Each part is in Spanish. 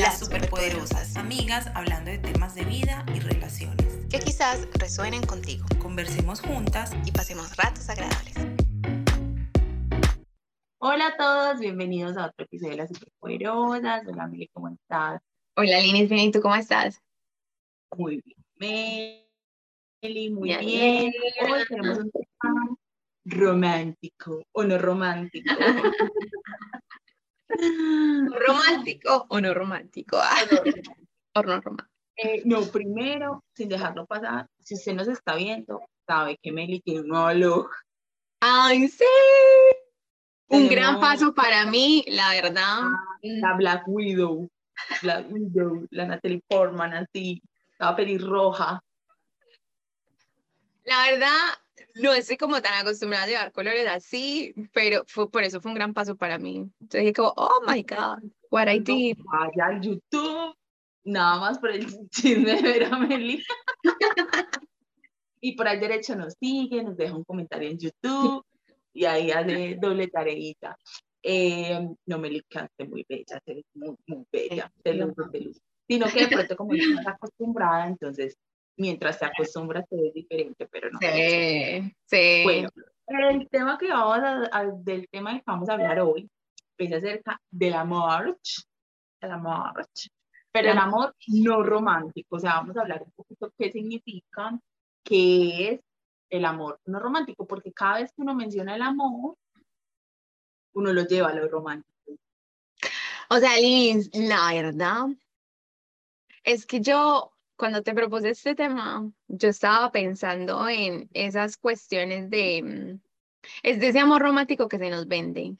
las superpoderosas, amigas hablando de temas de vida y relaciones. Que quizás resuenen contigo. Conversemos juntas y pasemos ratos agradables. Hola a todos, bienvenidos a otro episodio de las superpoderosas. Hola Meli, ¿cómo estás? Hola Linis, bien, ¿y tú cómo estás? Muy bien. Meli, muy bien. Hoy tenemos un tema romántico o no romántico. ¿Romántico o no romántico? o no romántico. Eh, no, primero, sin dejarlo pasar, si usted nos está viendo, sabe que Meli tiene un nuevo look. ¡Ay, sí! Un gran paso para mí, la verdad. Ah, la Black Widow. Black Widow, la Natalie Portman, así, la pelirroja. La verdad, no estoy como tan acostumbrada a llevar colores así, pero fue, por eso fue un gran paso para mí. Entonces dije como, oh my God, what I did. Vaya al YouTube, nada más por el chisme de ver a Meli. y por ahí derecho nos sigue, nos deja un comentario en YouTube y ahí hace doble tareita. Eh, no me licaste muy bella, muy, muy bella, de luz. Sino que de pronto como no estás acostumbrada, entonces mientras se acostumbra se ve diferente, pero no. Sí, sí. Bueno, el tema que vamos a, del tema que vamos a hablar hoy es acerca del amor, el amor, pero el amor no romántico, o sea, vamos a hablar un poquito qué significa, qué es el amor no romántico, porque cada vez que uno menciona el amor, uno lo lleva a lo romántico. O sea, Liz, la verdad es que yo cuando te propuse este tema, yo estaba pensando en esas cuestiones de, mm, es de ese amor romántico que se nos vende,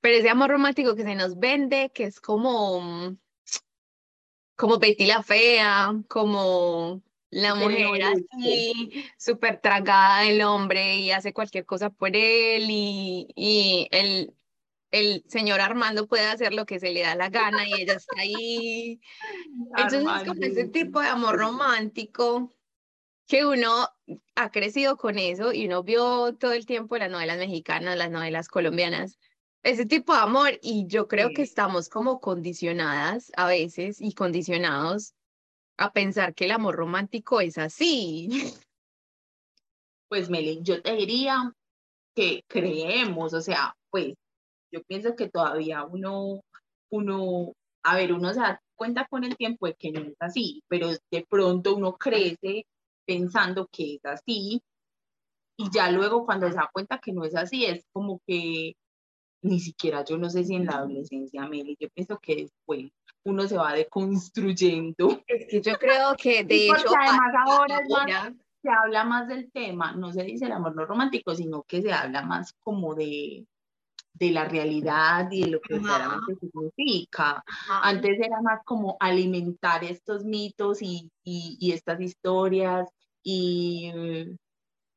pero ese amor romántico que se nos vende, que es como, mm, como Betty la Fea, como la mujer así, súper tragada del hombre y hace cualquier cosa por él y, y el, el señor Armando puede hacer lo que se le da la gana y ella está ahí. Entonces es como ese tipo de amor romántico que uno ha crecido con eso y uno vio todo el tiempo las novelas mexicanas, las novelas colombianas, ese tipo de amor y yo creo que estamos como condicionadas a veces y condicionados a pensar que el amor romántico es así. Pues Meli, yo te diría que creemos, o sea, pues yo pienso que todavía uno, uno, a ver, uno se da cuenta con el tiempo de que no es así, pero de pronto uno crece pensando que es así y ya luego cuando se da cuenta que no es así, es como que ni siquiera yo no sé si en la adolescencia, Meli, yo pienso que después uno se va deconstruyendo. Es que yo creo que de hecho... además ahora se habla más del tema, no se dice el amor no romántico, sino que se habla más como de, de la realidad y de lo que realmente significa. Antes era más como alimentar estos mitos y, y, estas historias y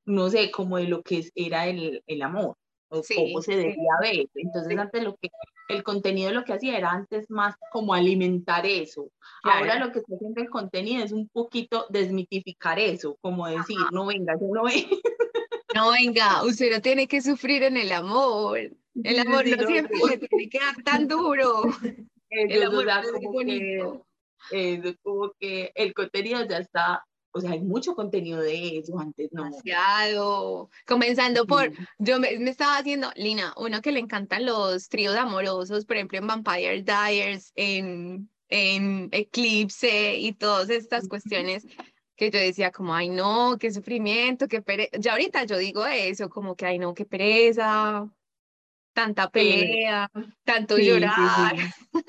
no sé, como de lo que era el, el amor o cómo se debía ver. Entonces antes lo que el contenido lo que hacía era antes más como alimentar eso. Ahora lo que está haciendo el contenido es un poquito desmitificar eso, como decir, no venga, yo no ve. No venga, usted no tiene que sufrir en el amor. El amor no siempre se tiene que dar tan duro. el amor es como bonito. Que, como que el contenido ya está, o sea, hay mucho contenido de eso, antes no. Demasiado. Comenzando por, yo me, estaba haciendo, Lina, uno que le encantan los tríos amorosos, por ejemplo, en Vampire Diaries, en, en Eclipse y todas estas cuestiones que yo decía como, ay no, qué sufrimiento, qué pereza. Ya ahorita yo digo eso, como que, ay no, qué pereza, tanta pelea, tanto llorar.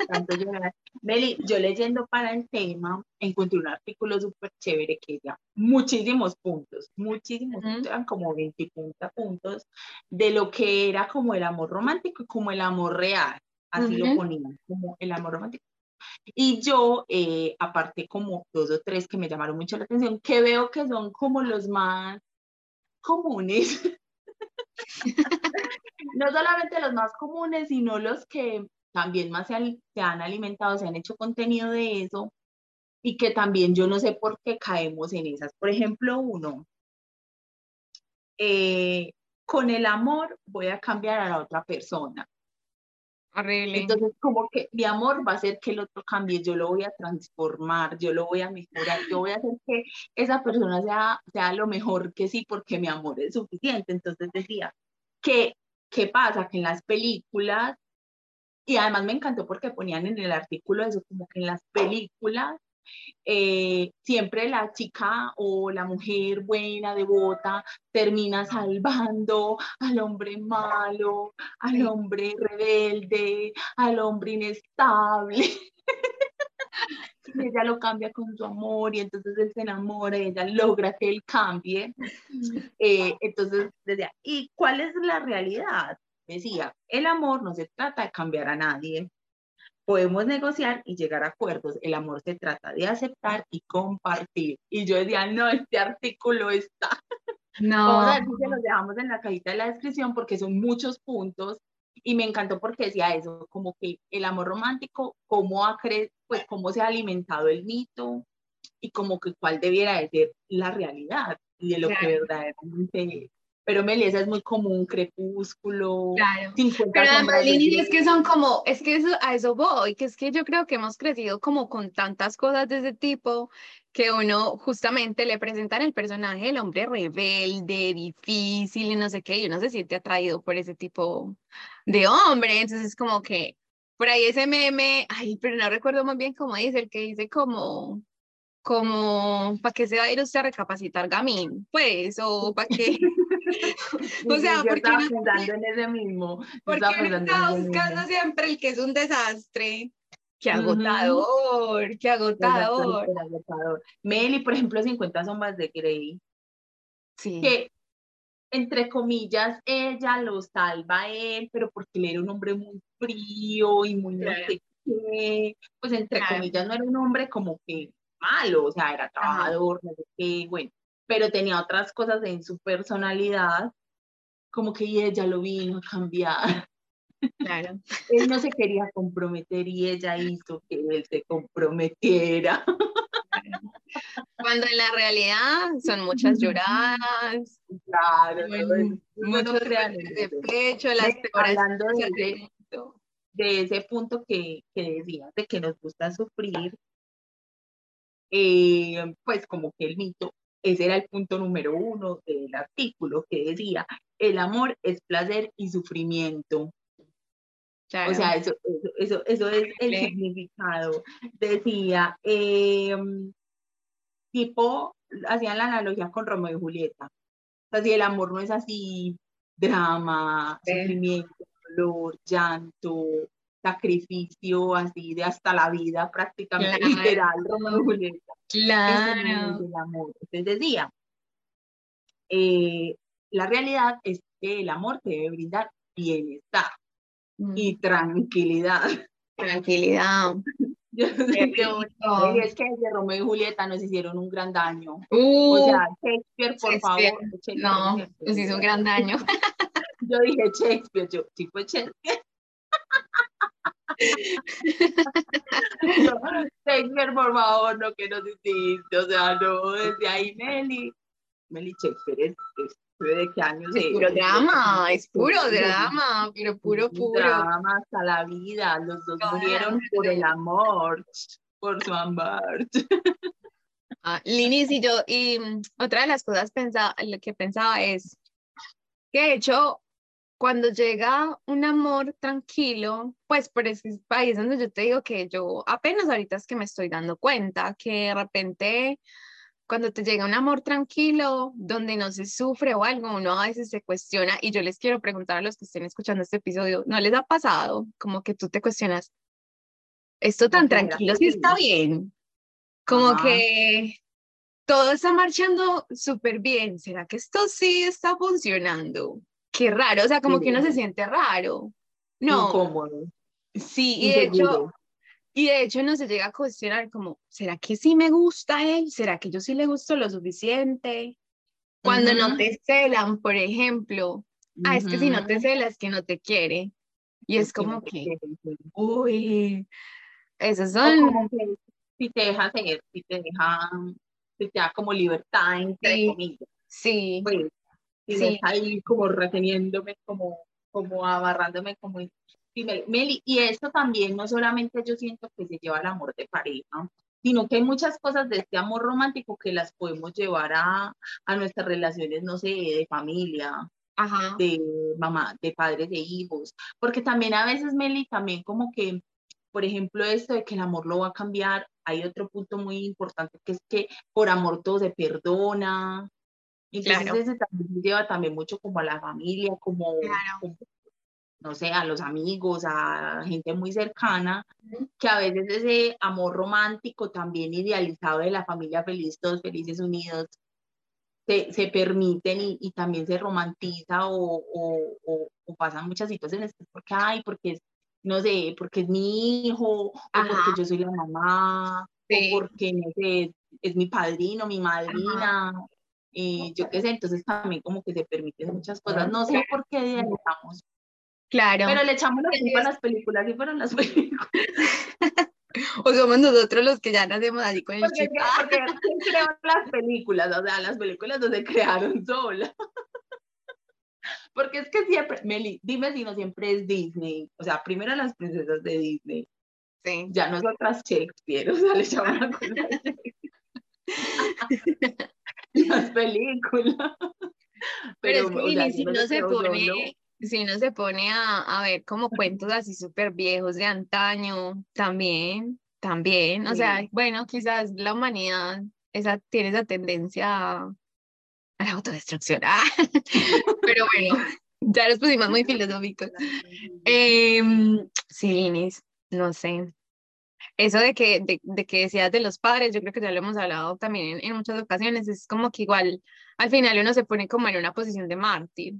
tanto llorar. Meli, yo leyendo para el tema, encontré un artículo súper chévere que decía muchísimos puntos, muchísimos puntos, eran como 20 puntos de lo que era como el amor romántico y como el amor real, así lo ponían, como el amor romántico. Y yo, eh, aparte como dos o tres que me llamaron mucho la atención, que veo que son como los más comunes, no solamente los más comunes, sino los que también más se han, alimentado, se han hecho contenido de eso y que también yo no sé por qué caemos en esas. Por ejemplo, uno, eh, con el amor voy a cambiar a la otra persona. Horrible. Entonces, como que mi amor va a hacer que el otro cambie, yo lo voy a transformar, yo lo voy a mejorar, yo voy a hacer que esa persona sea, sea lo mejor que sí, porque mi amor es suficiente. Entonces decía, ¿qué, ¿qué pasa? Que en las películas, y además me encantó porque ponían en el artículo eso, como que en las películas eh, siempre la chica o la mujer buena, devota, termina salvando al hombre malo, al hombre rebelde, al hombre inestable. Y ella lo cambia con su amor y entonces él se enamora y ella logra que él cambie. Eh, entonces, decía, ¿y cuál es la realidad? Decía, el amor no se trata de cambiar a nadie, podemos negociar y llegar a acuerdos. El amor se trata de aceptar y compartir. Y yo decía, no, este artículo está. No. Vamos a ver si se los dejamos en la cajita de la descripción porque son muchos puntos. Y me encantó porque decía eso, como que el amor romántico, cómo, ha cre pues, cómo se ha alimentado el mito y como que cuál debiera de ser la realidad y de lo que verdaderamente pero Melissa es muy común, Crepúsculo, claro. 50 Pero además, es que son como, es que eso, a eso voy, que es que yo creo que hemos crecido como con tantas cosas de ese tipo que uno justamente le presentan el personaje el hombre rebelde, difícil y no sé qué, y uno se siente atraído por ese tipo de hombre, entonces es como que por ahí ese meme, ay, pero no recuerdo muy bien cómo dice, el que dice como, como, ¿para qué se va a ir usted a recapacitar Gamín? Pues, o para qué... o sea, porque estaba pensando en ese mismo. Porque está buscando siempre el que es un desastre. Qué agotador, qué agotador. agotador. Meli, por ejemplo, 50 sombras de Grey. Sí. Que, entre comillas, ella lo salva a él, pero porque él era un hombre muy frío y muy no sé qué. Pues, entre comillas, no era un hombre como que malo, o sea, era trabajador, no sé qué, bueno pero tenía otras cosas en su personalidad, como que ella lo vino a cambiar. Claro. él no se quería comprometer y ella hizo que él se comprometiera. Cuando en la realidad son muchas lloradas. Claro, muchos de pecho, las Hablando de, de, ese punto que, que decías, de que nos gusta sufrir, eh, pues como que el mito ese era el punto número uno del artículo que decía, el amor es placer y sufrimiento. O sea, eso, eso, eso, es el significado. Decía, em, tipo, hacían la analogía con Romeo y Julieta. O sea, si el amor no es así, drama, sufrimiento, dolor, llanto, sacrificio, así de hasta la vida, prácticamente literal, Romeo y Julieta. Claro. El amor. Entonces decía, eh, la realidad es que el amor te debe brindar bienestar y mm. tranquilidad. Tranquilidad. Yo sé que, es que de Romeo y Julieta nos hicieron un gran daño. o sea, uh, Shakespeare, por favor. no, nos hizo un gran daño. yo dije Shakespeare, yo, sí fue Shakespeare. Shakespeare, por favor, no que nos hiciste, o sea, no, desde ahí Meli, Meli es, de qué años es. Puro drama, es puro drama, pero puro, puro. Drama hasta la vida, los dos murieron por el amor, por su amor. Ah, Linis y yo, y mm, otra de las cosas pensaba, lo que pensaba es que de hecho cuando llega un amor tranquilo, pues por ese país donde yo te digo que yo apenas ahorita es que me estoy dando cuenta que de repente cuando te llega un amor tranquilo, donde no se sufre o algo, uno a veces se cuestiona y yo les quiero preguntar a los que estén escuchando este episodio, ¿no les ha pasado como que tú te cuestionas, esto tan tranquilo sí está bien? Como que todo está marchando súper bien, ¿será que esto sí está funcionando? Qué raro, o sea, como que uno se siente raro. No. Incómodo. Sí, y de hecho, y de hecho no se llega a cuestionar como, ¿será que sí me gusta él? ¿Será que yo sí le gusto lo suficiente? Cuando no te celan, por ejemplo, ah, es que si no te celas, es que no te quiere. Y es, como que, uy, esos son... si te deja ser, si te deja, si te da como libertad, entre sí, comillas. Sí. Pues, y ahí como reteniéndome, como, como abarrándome, como Meli, y esto también no solamente yo siento que se lleva al amor de pareja, sino que hay muchas cosas de este amor romántico que las podemos llevar a, a nuestras relaciones, no sé, de familia, de mamá, de padres, de hijos, porque también a veces, Meli, también como que, por ejemplo, esto de que el amor lo va a cambiar, hay otro punto muy importante que es que por amor todo se perdona, entonces claro. ese también lleva también mucho como a la familia, como, no sé, a los amigos, a gente muy cercana, que a veces ese amor romántico también idealizado de la familia feliz, todos felices unidos, se, se permiten y, y, también se romantiza o, o, o, pasan muchas situaciones, porque, ay, porque no sé, porque es mi hijo, o porque yo soy la mamá, o porque, no sé, es mi padrino, mi madrina, y yo qué sé, entonces también como que se permiten muchas cosas, no sé por qué idealizamos. Claro. Pero le echamos la culpa a las películas y fueron las películas. o somos nosotros los que ya nacemos así con el porque, chip. Porque ¿quién creó las películas? O sea, las películas no se crearon solas. Porque es que siempre, Meli, dime si no siempre es Disney. O sea, primero las princesas de Disney. Sí. Ya nosotras Shakespeare, o sea, le llaman la Las películas. Pero, es que o sea, si no se pone, si no se pone a, a ver como cuentos así súper viejos de antaño, también, también, o sea, bueno, quizás la humanidad esa, tiene esa tendencia a, la autodestrucción, ah, pero bueno, ya nos pusimos muy filosóficos. Eh, sí, Linis, no sé. Eso de que, de, de, que decías de los padres, yo creo que ya lo hemos hablado también en, en muchas ocasiones, es como que igual al final uno se pone como en una posición de mártir,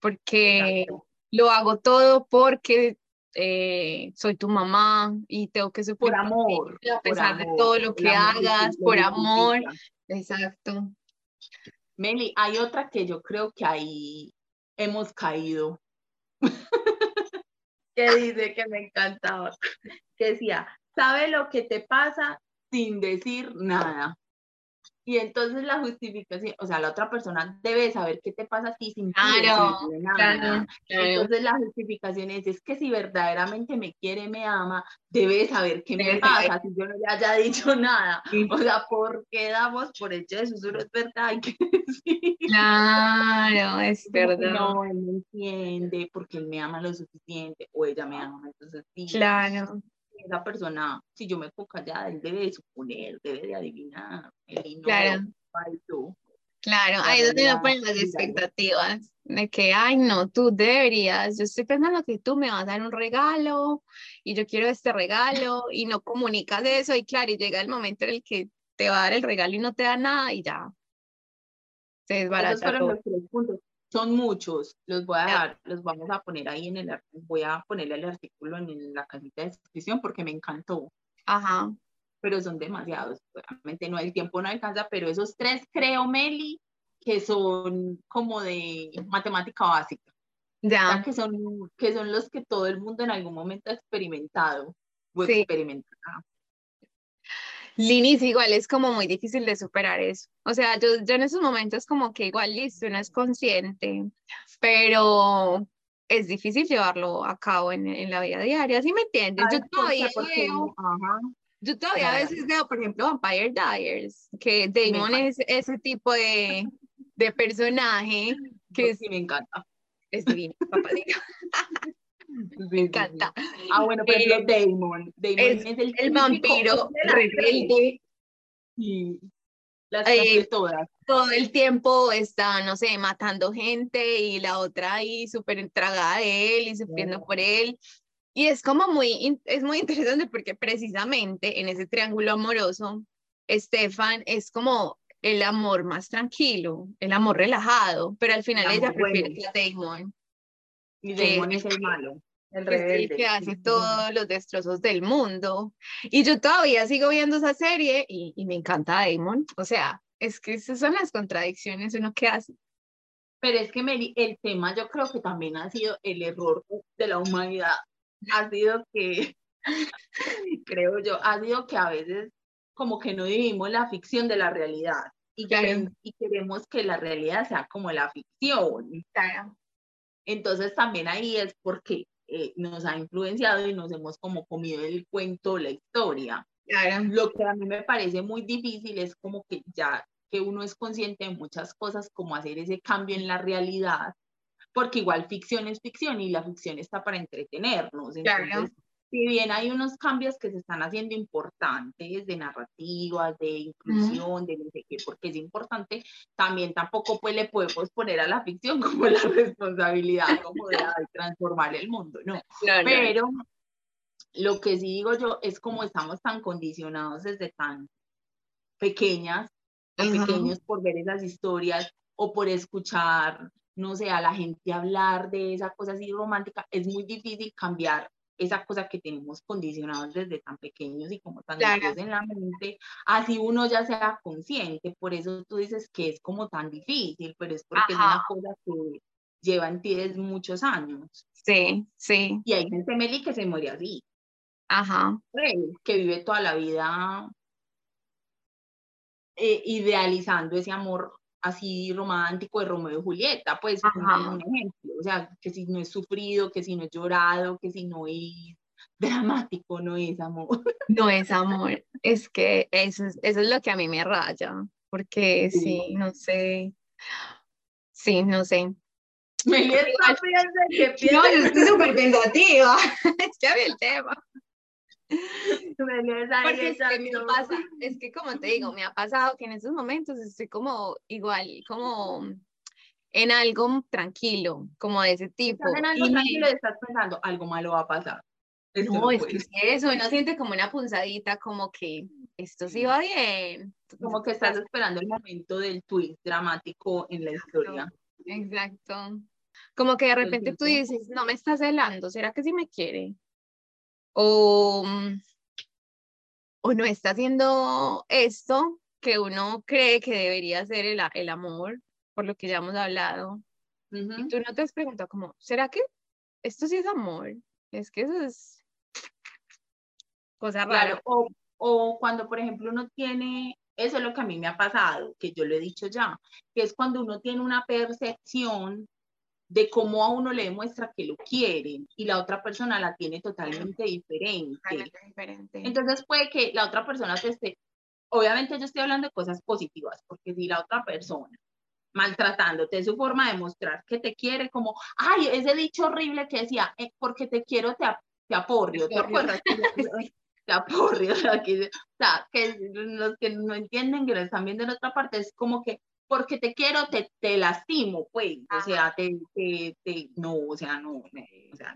porque Exacto. lo hago todo porque eh, soy tu mamá y tengo que sufrir por amor, a pesar de todo lo que hagas, por amor. Exacto. Meli, hay otra que yo creo que ahí hemos caído. que dice que me encantaba. Que decía, sabe lo que te pasa sin decir nada. Y entonces la justificación, o sea, la otra persona debe saber qué te pasa a ti sin claro, nada. Claro, claro. Entonces la justificación es, es que si verdaderamente me quiere, me ama, debe saber qué debe me pasa, si yo no le haya dicho nada. Sí. O sea, ¿por qué damos por hecho de susurro? Es verdad, hay que decir. Claro, es verdad. No, él no entiende porque él me ama lo suficiente o ella me ama, entonces sí. Claro esa persona, si yo me puedo callar, él debe de suponer, debe de adivinar. Él no, claro. Tú. Claro, ahí es donde uno pone las expectativas, de que, ay, no, tú deberías, yo estoy pensando que tú me vas a dar un regalo y yo quiero este regalo y no comunicas eso y claro, y llega el momento en el que te va a dar el regalo y no te da nada y ya se desbarata Esos fueron todo. los tres puntos son muchos, los voy a dejar, los vamos a poner ahí en el, voy a ponerle el artículo en la cajita de descripción porque me encantó. Ajá. Pero son demasiados, realmente no, el tiempo no alcanza, pero esos tres creo, Meli, que son como de matemática básica. Ya. O sea, que, son, que son los que todo el mundo en algún momento ha experimentado o Sí. experimentado. Linis igual es como muy difícil de superar eso. O sea, yo, yo en esos momentos como que igual listo, uno es consciente, pero es difícil llevarlo a cabo en, en la vida diaria, ¿sí me entiendes? Yo todavía veo, ajá. yo todavía a veces veo, por ejemplo, Vampire Diaries, que Damon encanta. es ese tipo de, de personaje que es, Sí, me encanta. es divino, papacito, me encanta. Ah, bueno, por ejemplo, Eh, Damon. Damon es es, el, El vampiro rebelde, Sí. Las Eh, todas. todo el tiempo está, no sé, matando gente y la otra ahí súper entragada de él y sufriendo por él. Y es como muy, es muy interesante porque precisamente en ese triángulo amoroso, Estefan es como el amor más tranquilo, el amor relajado, pero al final ella prefiere bueno. a Damon, Y Damon es es el malo. El que es el rebelde. que hace todos los destrozos del mundo. Y yo todavía sigo viendo esa serie y, y me encanta Damon. O sea, es que esas son las contradicciones uno que hace. Pero es que Mary, el tema yo creo que también ha sido el error de la humanidad. Ha sido que, creo yo, ha sido que a veces como que no vivimos la ficción de la realidad. Y, Claro. querem- y queremos que la realidad sea como la ficción. Claro. Entonces también ahí es porque eh, nos ha influenciado y nos hemos como comido el cuento, la historia. Lo que a mí me parece muy difícil es como que ya que uno es consciente de muchas cosas, como hacer ese cambio en la realidad, porque igual ficción es ficción y la ficción está para entretenernos. Entonces, si bien hay unos cambios que se están haciendo importantes de narrativas, de inclusión, de no sé qué, porque es importante, también tampoco pues le podemos poner a la ficción como la responsabilidad como de, transformar el mundo, no. Pero lo que sí digo yo es como estamos tan condicionados desde tan pequeñas, pequeños por ver esas historias o por escuchar, no sé, a la gente hablar de esa cosa así romántica, es muy difícil cambiar esa cosa que tenemos condicionados desde tan pequeños y como tan claro. en la mente, así uno ya sea consciente, por eso tú dices que es como tan difícil, pero es porque es una cosa que lleva en ti desde muchos años. Sí, sí. Y hay gente, Meli, que se muere así. Ajá. Que vive toda la vida eh, idealizando ese amor así romántico de Romeo y Julieta, pues un, ejemplo, o sea, que si no es sufrido, que si no es llorado, que si no es dramático, no es amor. No es amor, es que eso es, eso es lo que a mí me raya, porque sí, no sé, sí, no sé. Me No, yo estoy súper pensativa, ya vi el tema. Porque es que me pasa, es que como te digo, me ha pasado que en esos momentos estoy como igual, como en algo tranquilo, como de ese tipo. en algo tranquilo y estás pensando, algo malo va a pasar. no, es que eso, uno siente como una punzadita, como que esto sí va bien. Como que estás esperando el momento del tweet dramático en la historia. Exacto. Como que de repente tú dices, no me estás celando, ¿será que sí me quiere? O, mm, o no está haciendo esto que uno cree que debería ser el, el amor, por lo que ya hemos hablado. Y tú no te has preguntado como, ¿será que esto sí es amor? Es que eso es cosa rara. o, o cuando, por ejemplo, uno tiene, eso es lo que a mí me ha pasado, que yo lo he dicho ya, que es cuando uno tiene una percepción de cómo a uno le demuestra que lo quieren y la otra persona la tiene totalmente diferente. Entonces puede que la otra persona te esté, obviamente yo estoy hablando de cosas positivas, porque si la otra persona maltratándote es su forma de mostrar que te quiere, como, ay, ese dicho horrible que decía, eh, porque te quiero, te, te aporrio, ¿te acuerdas? te aporrio, o sea, que, o sea, que los que no entienden, que lo están viendo en otra parte, es como que porque te quiero, te, te lastimo, pues, o sea, te, te, no, o sea, no, o sea,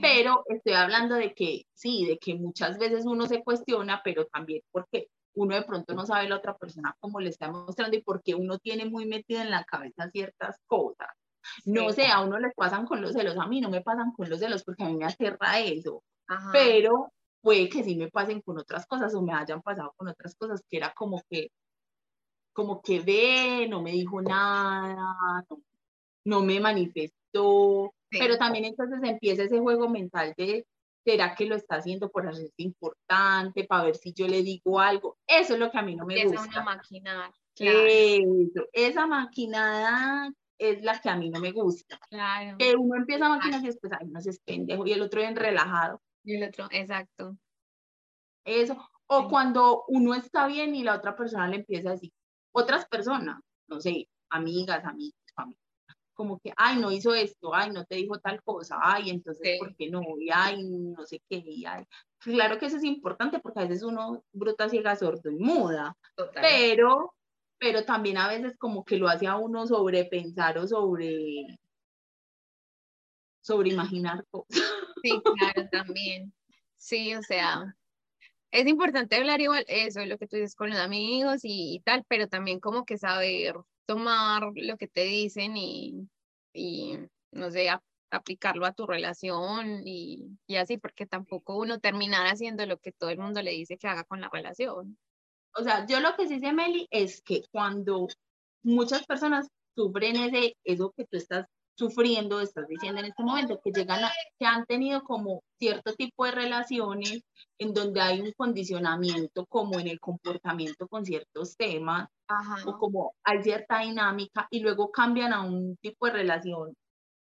Pero estoy hablando de que sí, de que muchas veces uno se cuestiona, pero también porque uno de pronto no sabe la otra persona cómo le está mostrando y porque uno tiene muy metido en la cabeza ciertas cosas. No sé, a uno le pasan con los celos, a mí no me pasan con los celos porque a mí me aterra eso, pero puede que sí me pasen con otras cosas o me hayan pasado con otras cosas que era como que como que ve, no me dijo nada, no, me manifestó, pero también entonces empieza ese juego mental de, ¿será que lo está haciendo por hacerse importante, para ver si yo le digo algo? Eso es lo que a mí no me gusta. Una maquinada. esa maquinada es la que a mí no me gusta. Claro. Que uno empieza a maquinar y después, ay, no se es pendejo, y el otro bien relajado. Y el otro, exacto. Eso. O cuando uno está bien y la otra persona le empieza a decir, otras personas, no sé, amigas, amigos, familia, como que, ay, no hizo esto, ay, no te dijo tal cosa, ay, entonces, ¿por qué no? Y ay, no sé qué, y ay. Claro que eso es importante porque a veces uno bruta, ciega, sordo y muda, pero pero también a veces como que lo hace a uno sobrepensar o sobre sobre imaginar cosas. Sí, claro, también. Sí, o sea, es importante hablar igual eso, lo que tú dices con los amigos y, tal, pero también como que saber tomar lo que te dicen y, y no sé, aplicarlo a tu relación y, y, así, porque tampoco uno terminar haciendo lo que todo el mundo le dice que haga con la relación. O sea, yo lo que sí sé, Meli, es que cuando muchas personas sufren ese, eso que tú estás sufriendo, estás diciendo en este momento, que llegan a, que han tenido como cierto tipo de relaciones en donde hay un condicionamiento como en el comportamiento con ciertos temas, o como hay cierta dinámica y luego cambian a un tipo de relación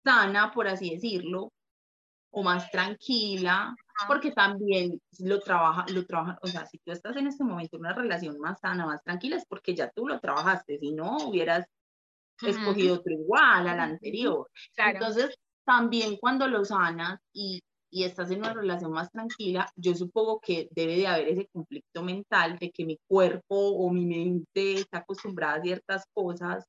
sana, por así decirlo, o más tranquila, porque también lo trabaja, lo trabaja, o sea, si tú estás en este momento en una relación más sana, más tranquila, es porque ya tú lo trabajaste, si no hubieras escogido otro igual al anterior. Entonces, también cuando lo sanas y, y estás en una relación más tranquila, yo supongo que debe de haber ese conflicto mental de que mi cuerpo o mi mente está acostumbrada a ciertas cosas,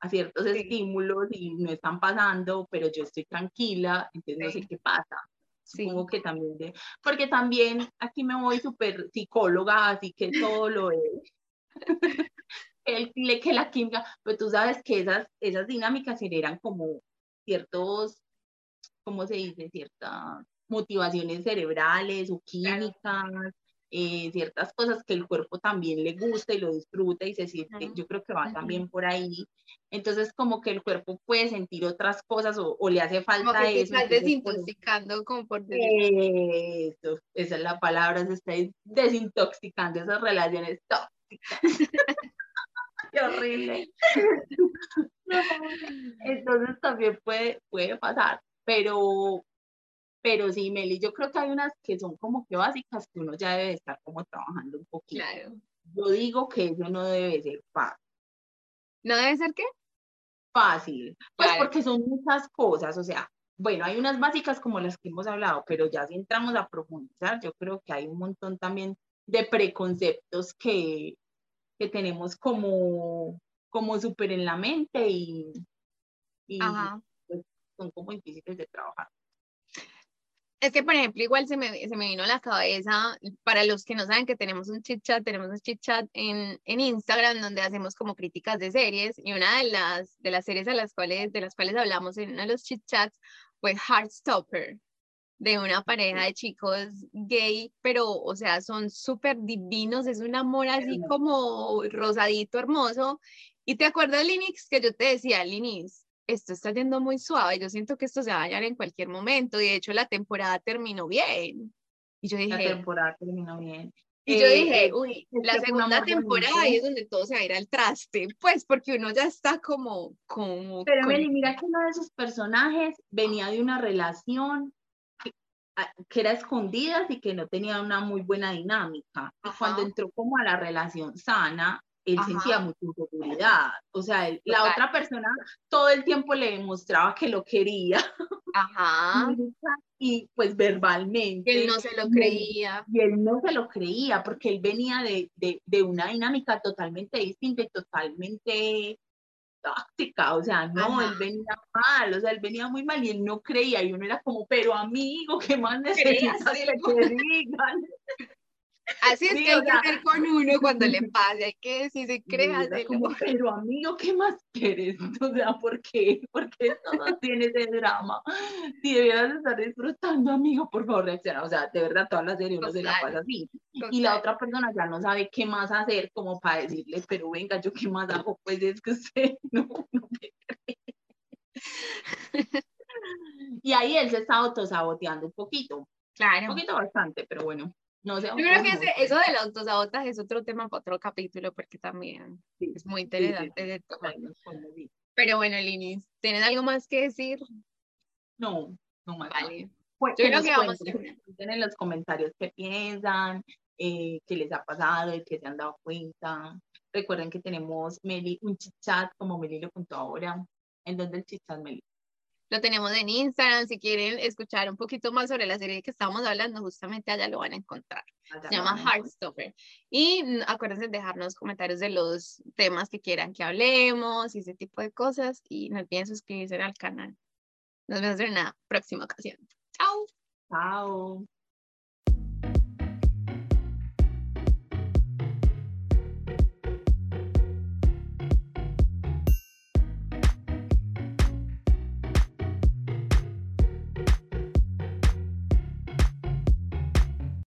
a ciertos estímulos y no están pasando, pero yo estoy tranquila, entonces no sé qué pasa. Supongo que también, de, porque también aquí me voy súper psicóloga, así que todo lo es. el, que la química, pero tú sabes que esas, esas dinámicas generan como ciertos, ¿cómo se dice? Ciertas motivaciones cerebrales o químicas, eh, ciertas cosas que el cuerpo también le gusta y lo disfruta y se siente, yo creo que va también por ahí. Entonces, como que el cuerpo puede sentir otras cosas o, le hace falta como que eso. Estás desintoxicando, como por Eso, esa es la palabra, se está desintoxicando esas relaciones tóxicas. Qué horrible. Entonces también puede, puede pasar, pero, pero sí, Meli, yo creo que hay unas que son como que básicas que uno ya debe estar como trabajando un poquito. Claro. Yo digo que eso no debe ser fácil. ¿No debe ser qué? Fácil. Pues porque son muchas cosas, o sea, bueno, hay unas básicas como las que hemos hablado, pero ya si entramos a profundizar, yo creo que hay un montón también de preconceptos que, que tenemos como, como súper en la mente y, y pues, son como difíciles de trabajar. Es que, por ejemplo, igual se me, se me vino a la cabeza, para los que no saben que tenemos un chit chat, tenemos un chit chat en, en Instagram donde hacemos como críticas de series y una de las, de las series a las cuales, de las cuales hablamos en uno de los chit chats fue Heartstopper, de una pareja de chicos gay, pero, o sea, son súper divinos, es un amor así como rosadito, hermoso. Y te acuerdas, Linux, que yo te decía, Linux, esto está yendo muy suave, yo siento que esto se va a dañar en cualquier momento, y de hecho la temporada terminó bien. Y yo dije... La temporada terminó bien. Y yo eh, dije, uy, la segunda temporada ahí es donde todo se va a ir al traste, pues porque uno ya está como... como Pero mira que uno de esos personajes venía de una relación que, era escondida y que no tenía una muy buena dinámica. Y cuando entró como a la relación sana, él sentía mucha inseguridad. O sea, la otra persona todo el tiempo le demostraba que lo quería. Ajá. y pues verbalmente. él no se lo creía. Y él no se lo creía porque él venía de, de, de una dinámica totalmente distinta y totalmente táctica, o sea, no, él venía mal, o sea, él venía muy mal y él no creía, y uno era como, pero amigo, ¿qué más necesitas que te digan? Así es que hay que hacer con uno cuando le pase, hay que decir, se crea Pero amigo, ¿qué más quieres? O sea, ¿por qué? ¿Por qué esto no tiene ese drama? Si debieras estar disfrutando, amigo, por favor, reacciona. O sea, de verdad, toda la serie uno se la pasa así. Y la otra persona ya no sabe qué más hacer como para decirle, pero venga, ¿yo qué más hago? Pues es que usted no, no me cree. y ahí él se está autosaboteando un poquito. Claro. Un poquito bastante, pero bueno. No Yo creo que eso del autosabotaje es otro tema para otro capítulo porque también es muy interesante Pero bueno, Linis, ¿tienes algo más que decir? No, no más. Vale. Pues, Yo creo que vamos a... en los comentarios qué piensan, eh, qué les ha pasado y qué se han dado cuenta. Recuerden que tenemos Meli, un chat como Meli lo contó ahora. ¿En donde el chat, Meli? Lo tenemos en Instagram. Si quieren escuchar un poquito más sobre la serie que estamos hablando, justamente allá lo van a encontrar. Se llama Heartstopper. Y acuérdense de dejarnos comentarios de los temas que quieran que hablemos y ese tipo de cosas. Y no olviden suscribirse al canal. Nos vemos en la próxima ocasión. Chao. Chao.